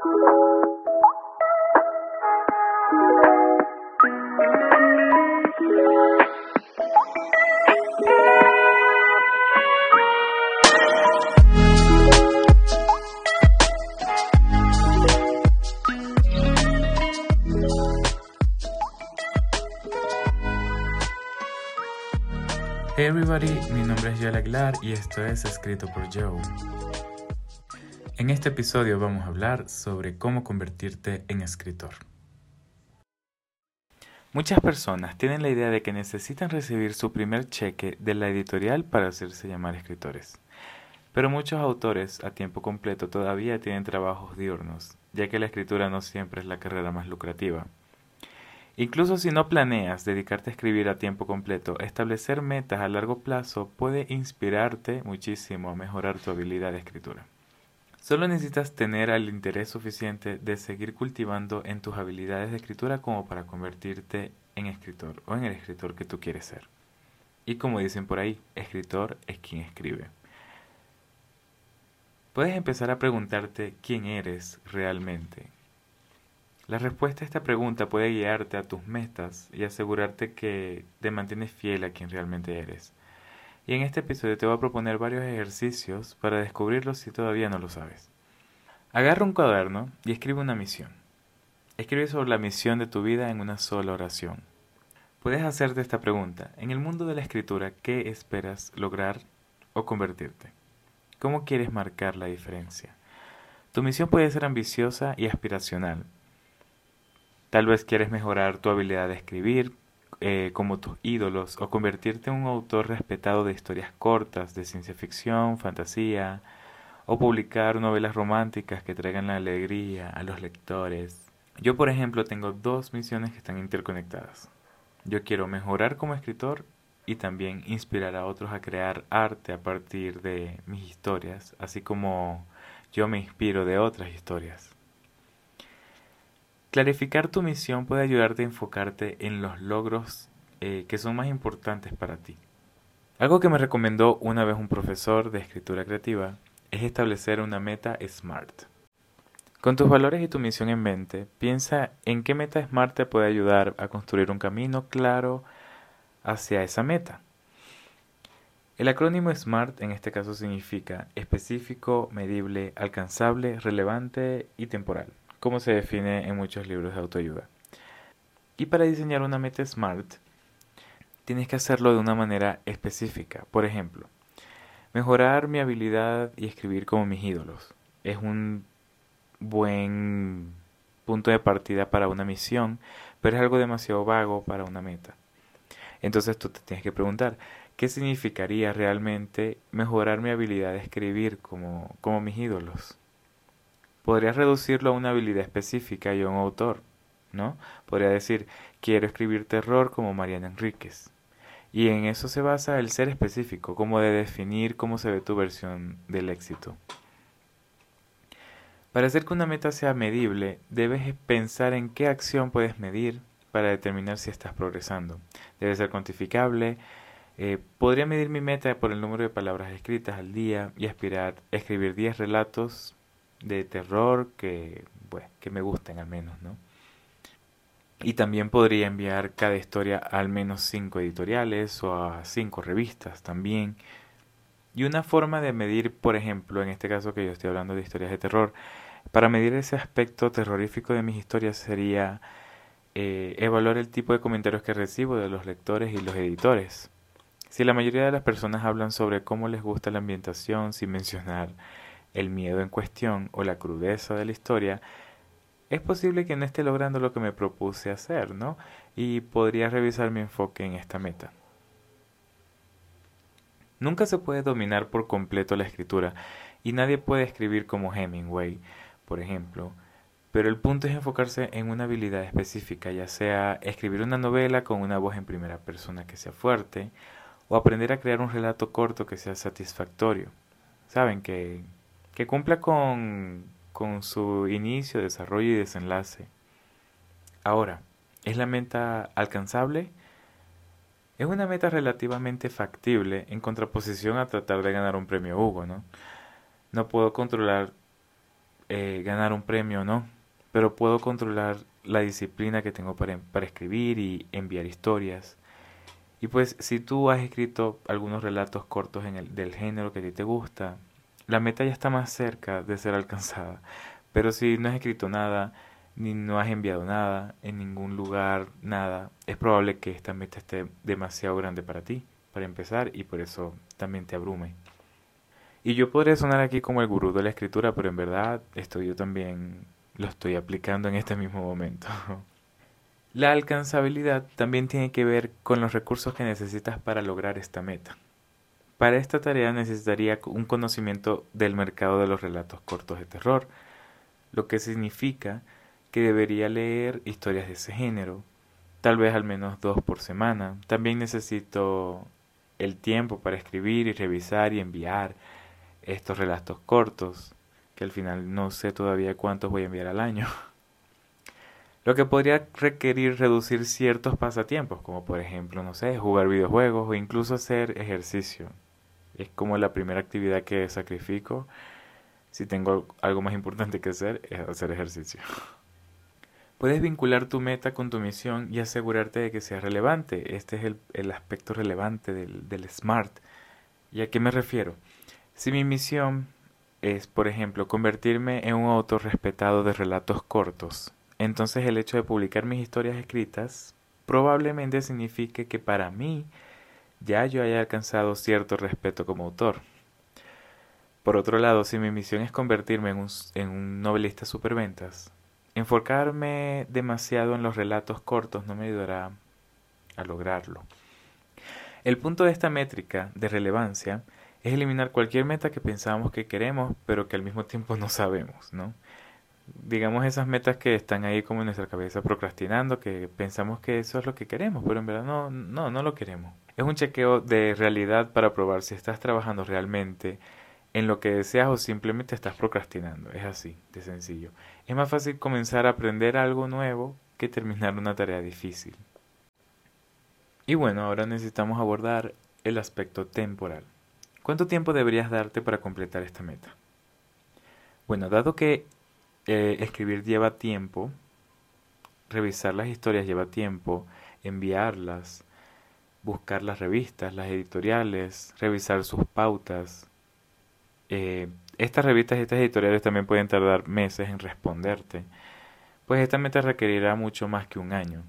Hey everybody, mi nombre es Joel Aguilar y esto es Escrito por Joe. En este episodio vamos a hablar sobre cómo convertirte en escritor. Muchas personas tienen la idea de que necesitan recibir su primer cheque de la editorial para hacerse llamar escritores. Pero muchos autores a tiempo completo todavía tienen trabajos diurnos, ya que la escritura no siempre es la carrera más lucrativa. Incluso si no planeas dedicarte a escribir a tiempo completo, establecer metas a largo plazo puede inspirarte muchísimo a mejorar tu habilidad de escritura. Solo necesitas tener el interés suficiente de seguir cultivando en tus habilidades de escritura como para convertirte en escritor o en el escritor que tú quieres ser. Y como dicen por ahí, escritor es quien escribe. Puedes empezar a preguntarte quién eres realmente, la respuesta a esta pregunta puede guiarte a tus metas y asegurarte que te mantienes fiel a quien realmente eres. Y en este episodio te voy a proponer varios ejercicios para descubrirlo si todavía no lo sabes. Agarra un cuaderno y escribe una misión. Escribe sobre la misión de tu vida en una sola oración. Puedes hacerte esta pregunta. En el mundo de la escritura, ¿qué esperas lograr o convertirte? ¿Cómo quieres marcar la diferencia? Tu misión puede ser ambiciosa y aspiracional, Tal vez quieres mejorar tu habilidad de escribir eh, como tus ídolos o convertirte en un autor respetado de historias cortas, de ciencia ficción, fantasía, o publicar novelas románticas que traigan la alegría a los lectores. Yo, por ejemplo, tengo dos misiones que están interconectadas. Yo quiero mejorar como escritor y también inspirar a otros a crear arte a partir de mis historias, así como yo me inspiro de otras historias. Clarificar tu misión puede ayudarte a enfocarte en los logros eh, que son más importantes para ti. Algo que me recomendó una vez un profesor de escritura creativa es establecer una meta SMART. Con tus valores y tu misión en mente, piensa en qué meta SMART te puede ayudar a construir un camino claro hacia esa meta. El acrónimo SMART en este caso significa específico, medible, alcanzable, relevante y temporal como se define en muchos libros de autoayuda. Y para diseñar una meta SMART, tienes que hacerlo de una manera específica. Por ejemplo, mejorar mi habilidad y escribir como mis ídolos. Es un buen punto de partida para una misión, pero es algo demasiado vago para una meta. Entonces tú te tienes que preguntar, ¿qué significaría realmente mejorar mi habilidad de escribir como, como mis ídolos? Podrías reducirlo a una habilidad específica y a un autor, ¿no? Podría decir, quiero escribir terror como Mariana Enríquez. Y en eso se basa el ser específico, como de definir cómo se ve tu versión del éxito. Para hacer que una meta sea medible, debes pensar en qué acción puedes medir para determinar si estás progresando. Debe ser cuantificable. Eh, podría medir mi meta por el número de palabras escritas al día y aspirar a escribir 10 relatos de terror que, que me gusten al menos, ¿no? Y también podría enviar cada historia a al menos cinco editoriales o a cinco revistas también. Y una forma de medir, por ejemplo, en este caso que yo estoy hablando de historias de terror, para medir ese aspecto terrorífico de mis historias sería eh, evaluar el tipo de comentarios que recibo de los lectores y los editores. Si la mayoría de las personas hablan sobre cómo les gusta la ambientación sin mencionar el miedo en cuestión o la crudeza de la historia, es posible que no esté logrando lo que me propuse hacer, ¿no? Y podría revisar mi enfoque en esta meta. Nunca se puede dominar por completo la escritura y nadie puede escribir como Hemingway, por ejemplo, pero el punto es enfocarse en una habilidad específica, ya sea escribir una novela con una voz en primera persona que sea fuerte, o aprender a crear un relato corto que sea satisfactorio. Saben que que cumpla con, con su inicio, desarrollo y desenlace. Ahora, ¿es la meta alcanzable? Es una meta relativamente factible en contraposición a tratar de ganar un premio Hugo, ¿no? No puedo controlar eh, ganar un premio o no, pero puedo controlar la disciplina que tengo para, para escribir y enviar historias. Y pues si tú has escrito algunos relatos cortos en el, del género que a ti te gusta, la meta ya está más cerca de ser alcanzada. Pero si no has escrito nada, ni no has enviado nada, en ningún lugar, nada, es probable que esta meta esté demasiado grande para ti, para empezar, y por eso también te abrume. Y yo podría sonar aquí como el gurú de la escritura, pero en verdad esto yo también lo estoy aplicando en este mismo momento. La alcanzabilidad también tiene que ver con los recursos que necesitas para lograr esta meta. Para esta tarea necesitaría un conocimiento del mercado de los relatos cortos de terror, lo que significa que debería leer historias de ese género, tal vez al menos dos por semana. También necesito el tiempo para escribir y revisar y enviar estos relatos cortos, que al final no sé todavía cuántos voy a enviar al año. Lo que podría requerir reducir ciertos pasatiempos, como por ejemplo, no sé, jugar videojuegos o incluso hacer ejercicio. Es como la primera actividad que sacrifico si tengo algo más importante que hacer, es hacer ejercicio. Puedes vincular tu meta con tu misión y asegurarte de que sea relevante. Este es el, aspecto relevante del, del SMART. ¿Y a qué me refiero? Si mi misión es, por ejemplo, convertirme en un autor respetado de relatos cortos, entonces el hecho de publicar mis historias escritas probablemente signifique que para mí ya yo haya alcanzado cierto respeto como autor. Por otro lado, si mi misión es convertirme en un, novelista superventas, Enfocarme demasiado en los relatos cortos no me ayudará a lograrlo. El punto de esta métrica de relevancia es eliminar cualquier meta que pensamos que queremos, pero que al mismo tiempo no sabemos, ¿no? Digamos esas metas que están ahí como en nuestra cabeza procrastinando, que pensamos que eso es lo que queremos, pero en verdad no, no, no lo queremos. Es un chequeo de realidad para probar si estás trabajando realmente en lo que deseas o simplemente estás procrastinando. Es así, de sencillo. Es más fácil comenzar a aprender algo nuevo que terminar una tarea difícil. Y bueno, ahora necesitamos abordar el aspecto temporal. ¿Cuánto tiempo deberías darte para completar esta meta? Bueno, dado que eh, escribir lleva tiempo, revisar las historias lleva tiempo, enviarlas, buscar las revistas, las editoriales, revisar sus pautas, eh, estas revistas y estas editoriales también pueden tardar meses en responderte, pues esta meta requerirá mucho más que un año.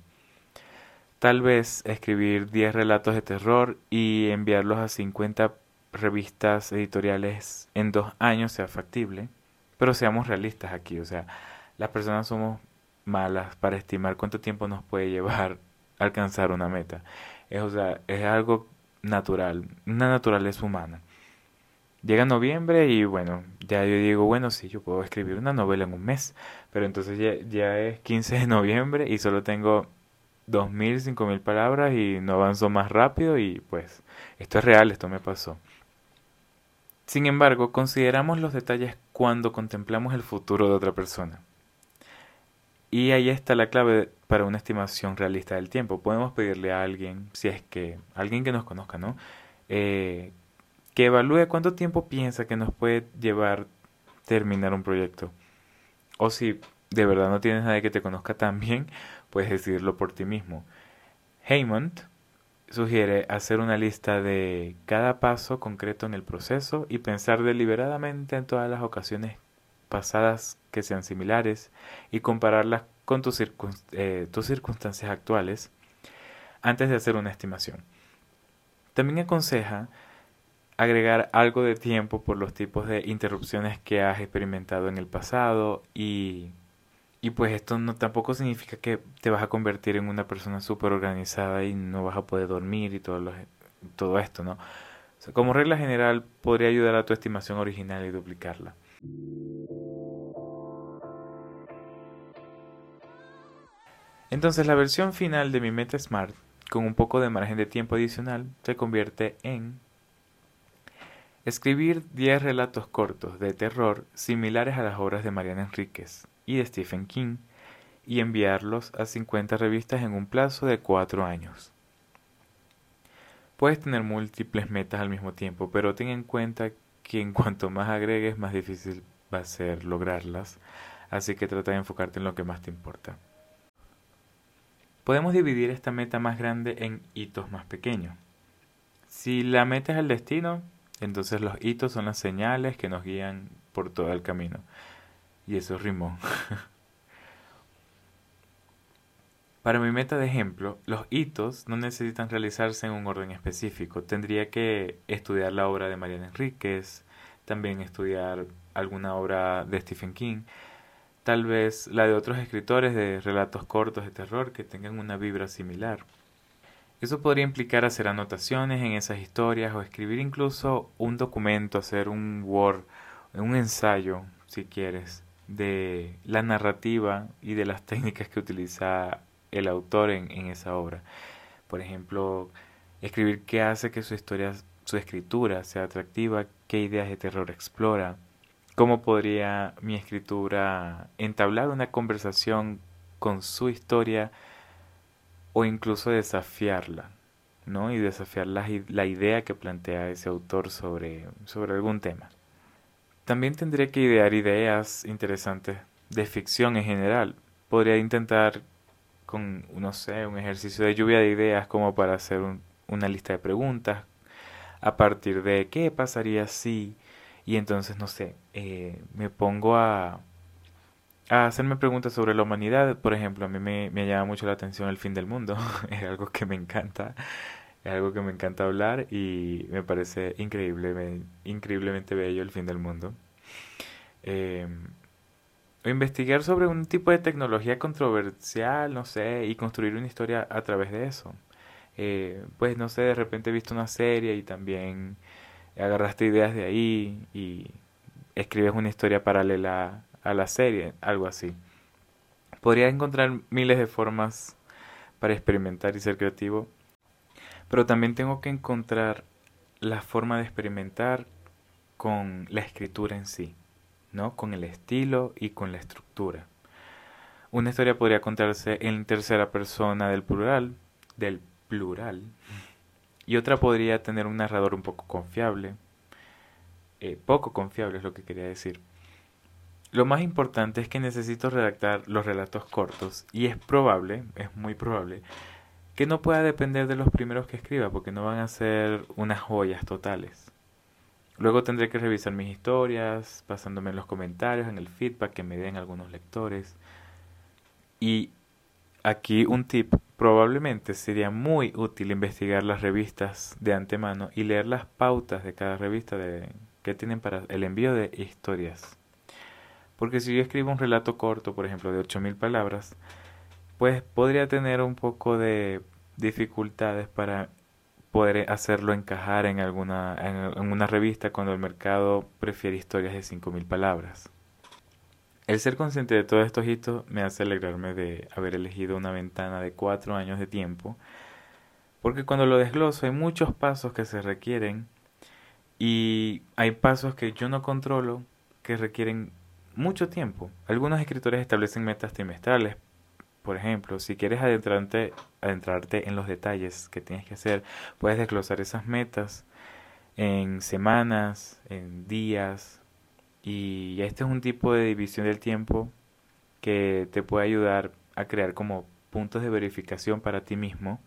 Tal vez escribir 10 relatos de terror y enviarlos a 50 revistas editoriales en dos años sea factible, pero seamos realistas aquí, o sea, las personas somos malas para estimar cuánto tiempo nos puede llevar alcanzar una meta. Es, o sea, es algo natural, una naturaleza humana. Llega noviembre y bueno, ya yo digo, bueno, sí, yo puedo escribir una novela en un mes, pero entonces ya, ya es 15 de noviembre y solo tengo 2.000, 5.000 palabras y no avanzo más rápido y pues esto es real, esto me pasó. Sin embargo, consideramos los detalles cuando contemplamos el futuro de otra persona. Y ahí está la clave para una estimación realista del tiempo. Podemos pedirle a alguien, si es que alguien que nos conozca, ¿no? Eh, que evalúe cuánto tiempo piensa que nos puede llevar terminar un proyecto. O si de verdad no tienes nadie que te conozca tan bien, puedes decidirlo por ti mismo. Haymond sugiere hacer una lista de cada paso concreto en el proceso y pensar deliberadamente en todas las ocasiones pasadas que sean similares y compararlas con tus, eh, tus circunstancias actuales antes de hacer una estimación. También aconseja agregar algo de tiempo por los tipos de interrupciones que has experimentado en el pasado y, y pues esto no tampoco significa que te vas a convertir en una persona súper organizada y no vas a poder dormir y todo, todo esto, ¿no? como regla general podría ayudar a tu estimación original y duplicarla. Entonces la versión final de mi Meta Smart, con un poco de margen de tiempo adicional, se convierte en Escribir 10 relatos cortos de terror similares a las obras de Mariana Enríquez y de Stephen King y enviarlos a 50 revistas en un plazo de 4 años. Puedes tener múltiples metas al mismo tiempo, pero ten en cuenta que en cuanto más agregues, más difícil va a ser lograrlas, así que trata de enfocarte en lo que más te importa. Podemos dividir esta meta más grande en hitos más pequeños. Si la meta es el destino, entonces los hitos son las señales que nos guían por todo el camino. Y eso rimó. Para mi meta de ejemplo, los hitos no necesitan realizarse en un orden específico. Tendría que estudiar la obra de Mariana Enríquez, también estudiar alguna obra de Stephen King, tal vez la de otros escritores de relatos cortos de terror que tengan una vibra similar. Eso podría implicar hacer anotaciones en esas historias o escribir incluso un documento, hacer un Word, un ensayo, si quieres, de la narrativa y de las técnicas que utiliza el autor en, en esa obra. Por ejemplo, escribir qué hace que su historia, su escritura sea atractiva, qué ideas de terror explora, cómo podría mi escritura entablar una conversación con su historia o incluso desafiarla, ¿no? Y desafiar la, la idea que plantea ese autor sobre, sobre algún tema. También tendría que idear ideas interesantes de ficción en general. Podría intentar con, no sé, un ejercicio de lluvia de ideas como para hacer una lista de preguntas a partir de qué pasaría si y entonces, no sé, eh, me pongo a, a hacerme preguntas sobre la humanidad. Por ejemplo, a mí me, me llama mucho la atención el fin del mundo. es algo que me encanta. Es algo que me encanta hablar y me parece increíble, increíblemente bello el fin del mundo. Eh, investigar sobre un tipo de tecnología controversial, no sé, y construir una historia a través de eso. Eh, pues no sé, de repente he visto una serie y también agarraste ideas de ahí y escribes una historia paralela a la serie, algo así. Podría encontrar miles de formas para experimentar y ser creativo, pero también tengo que encontrar la forma de experimentar con la escritura en sí, ¿no? Con el estilo y con la estructura. Una historia podría contarse en tercera persona del plural, del plural, y otra podría tener un narrador un poco confiable, eh, poco confiable es lo que quería decir, lo más importante es que necesito redactar los relatos cortos y es probable, es muy probable, que no pueda depender de los primeros que escriba porque no van a ser unas joyas totales. Luego tendré que revisar mis historias, pasándome en los comentarios, en el feedback que me den algunos lectores. Y aquí un tip, probablemente sería muy útil investigar las revistas de antemano y leer las pautas de cada revista que tienen para el envío de historias. Porque si yo escribo un relato corto, por ejemplo, de 8.000 palabras, pues podría tener un poco de dificultades para poder hacerlo encajar en alguna en, una revista cuando el mercado prefiere historias de 5.000 palabras. El ser consciente de todos estos hitos me hace alegrarme de haber elegido una ventana de cuatro años de tiempo, porque cuando lo desgloso hay muchos pasos que se requieren y hay pasos que yo no controlo que requieren mucho tiempo. Algunos escritores establecen metas trimestrales. Por ejemplo, si quieres adentrarte, adentrarte en los detalles que tienes que hacer, puedes desglosar esas metas en semanas, en días. Y este es un tipo de división del tiempo que te puede ayudar a crear como puntos de verificación para ti mismo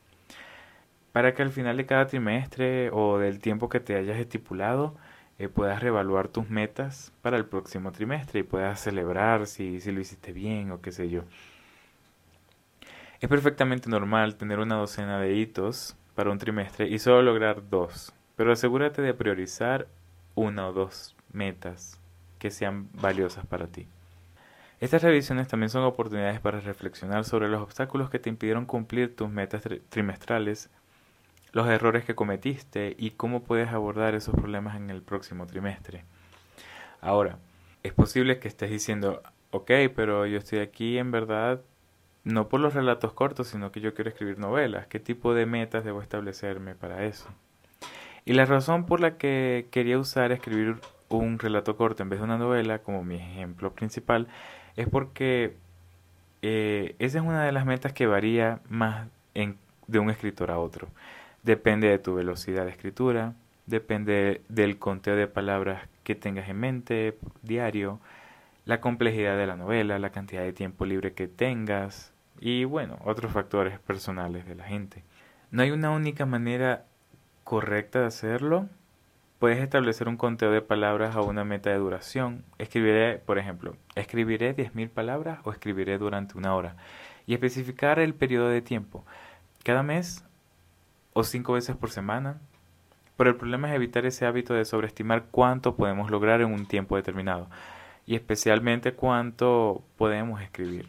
para que al final de cada trimestre o del tiempo que te hayas estipulado eh, puedas reevaluar tus metas para el próximo trimestre y puedas celebrar si, si lo hiciste bien o qué sé yo. Es perfectamente normal tener una docena de hitos para un trimestre y solo lograr dos, pero asegúrate de priorizar una o dos metas que sean valiosas para ti. Estas revisiones también son oportunidades para reflexionar sobre los obstáculos que te impidieron cumplir tus metas trimestrales los errores que cometiste y cómo puedes abordar esos problemas en el próximo trimestre. Ahora, es posible que estés diciendo, ok, pero yo estoy aquí en verdad no por los relatos cortos, sino que yo quiero escribir novelas. ¿Qué tipo de metas debo establecerme para eso? Y la razón por la que quería usar escribir un relato corto en vez de una novela como mi ejemplo principal es porque eh, esa es una de las metas que varía más en, de un escritor a otro. Depende de tu velocidad de escritura, depende del conteo de palabras que tengas en mente diario, la complejidad de la novela, la cantidad de tiempo libre que tengas y bueno, otros factores personales de la gente. No hay una única manera correcta de hacerlo. Puedes establecer un conteo de palabras a una meta de duración. Escribiré, por ejemplo, escribiré 10.000 palabras o escribiré durante una hora. Y especificar el periodo de tiempo. Cada mes o cinco veces por semana. Pero el problema es evitar ese hábito de sobreestimar cuánto podemos lograr en un tiempo determinado. Y especialmente cuánto podemos escribir.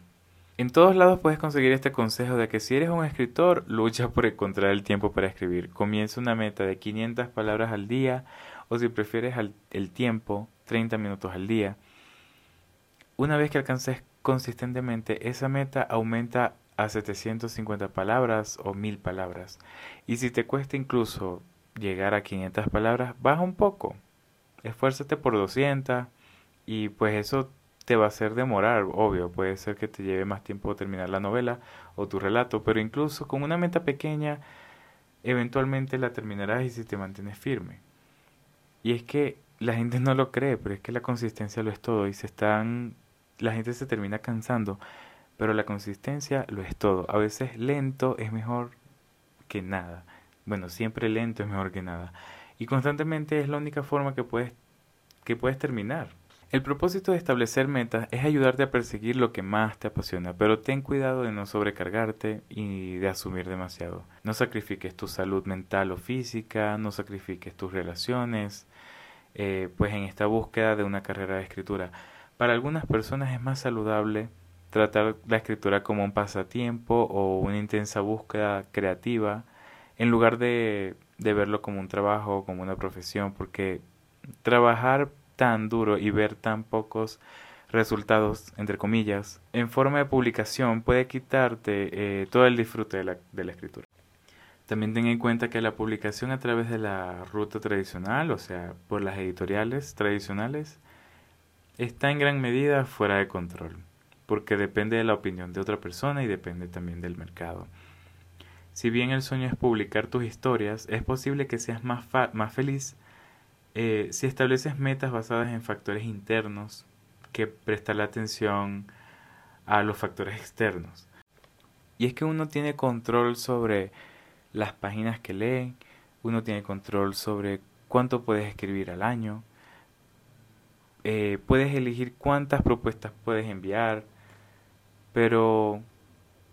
En todos lados puedes conseguir este consejo de que si eres un escritor, lucha por encontrar el tiempo para escribir. Comienza una meta de 500 palabras al día o si prefieres el tiempo, 30 minutos al día. Una vez que alcances consistentemente esa meta, aumenta a 750 palabras o 1000 palabras. Y si te cuesta incluso llegar a 500 palabras, baja un poco. Esfuérzate por 200 y pues eso te va a hacer demorar, obvio, puede ser que te lleve más tiempo terminar la novela o tu relato, pero incluso con una meta pequeña, eventualmente la terminarás y si te mantienes firme. Y es que la gente no lo cree, pero es que la consistencia lo es todo y se están la gente se termina cansando, pero la consistencia lo es todo. A veces lento es mejor que nada. Bueno, siempre lento es mejor que nada. Y constantemente es la única forma que puedes que puedes terminar. El propósito de establecer metas es ayudarte a perseguir lo que más te apasiona, pero ten cuidado de no sobrecargarte y de asumir demasiado. No sacrifiques tu salud mental o física, no sacrifiques tus relaciones, eh, pues en esta búsqueda de una carrera de escritura. Para algunas personas es más saludable tratar la escritura como un pasatiempo o una intensa búsqueda creativa en lugar de, de verlo como un trabajo o como una profesión, porque trabajar tan duro y ver tan pocos resultados, entre comillas, en forma de publicación puede quitarte eh, todo el disfrute de la, de la escritura. También ten en cuenta que la publicación a través de la ruta tradicional, o sea, por las editoriales tradicionales, está en gran medida fuera de control, porque depende de la opinión de otra persona y depende también del mercado. Si bien el sueño es publicar tus historias, es posible que seas más, más feliz eh, si estableces metas basadas en factores internos que prestar la atención a los factores externos. Y es que uno tiene control sobre las páginas que lee, uno tiene control sobre cuánto puedes escribir al año, eh, puedes elegir cuántas propuestas puedes enviar, pero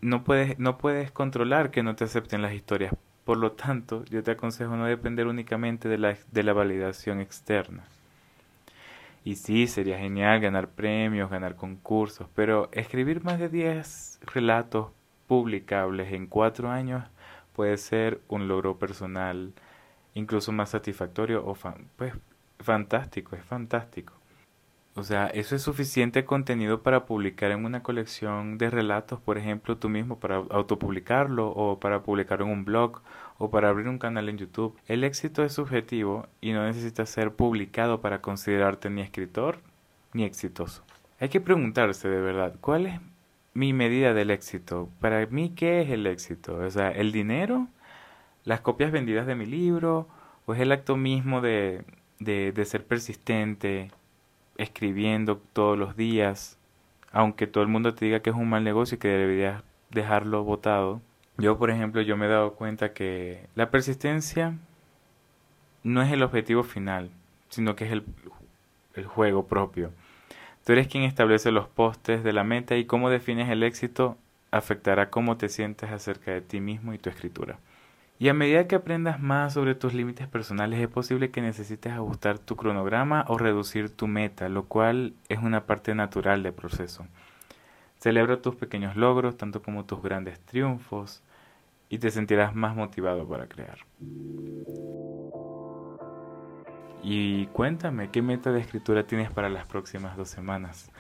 no puedes, no puedes controlar que no te acepten las historias por lo tanto, yo te aconsejo no depender únicamente de la, de la validación externa. Y sí, sería genial ganar premios, ganar concursos, pero escribir más de 10 relatos publicables en 4 años puede ser un logro personal incluso más satisfactorio o pues fantástico, es fantástico. O sea, eso es suficiente contenido para publicar en una colección de relatos, por ejemplo, tú mismo para autopublicarlo o para publicarlo en un blog o para abrir un canal en YouTube. El éxito es subjetivo y no necesita ser publicado para considerarte ni escritor ni exitoso. Hay que preguntarse de verdad, ¿cuál es mi medida del éxito? Para mí, ¿qué es el éxito? O sea, ¿el dinero? ¿Las copias vendidas de mi libro? ¿O es el acto mismo de, de, de ser persistente? Escribiendo todos los días, aunque todo el mundo te diga que es un mal negocio y que deberías dejarlo botado. Yo, por ejemplo, yo me he dado cuenta que la persistencia no es el objetivo final, sino que es el, el juego propio. Tú eres quien establece los postes de la meta y cómo defines el éxito afectará cómo te sientes acerca de ti mismo y tu escritura. Y a medida que aprendas más sobre tus límites personales es posible que necesites ajustar tu cronograma o reducir tu meta, lo cual es una parte natural del proceso. Celebra tus pequeños logros, tanto como tus grandes triunfos, y te sentirás más motivado para crear. Y cuéntame, ¿qué meta de escritura tienes para las próximas dos semanas?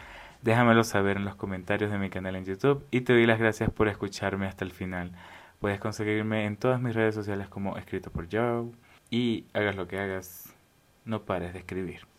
Déjamelo saber en los comentarios de mi canal en YouTube y te doy las gracias por escucharme hasta el final. Puedes conseguirme en todas mis redes sociales como escrito por Joe. Y hagas lo que hagas, no pares de escribir.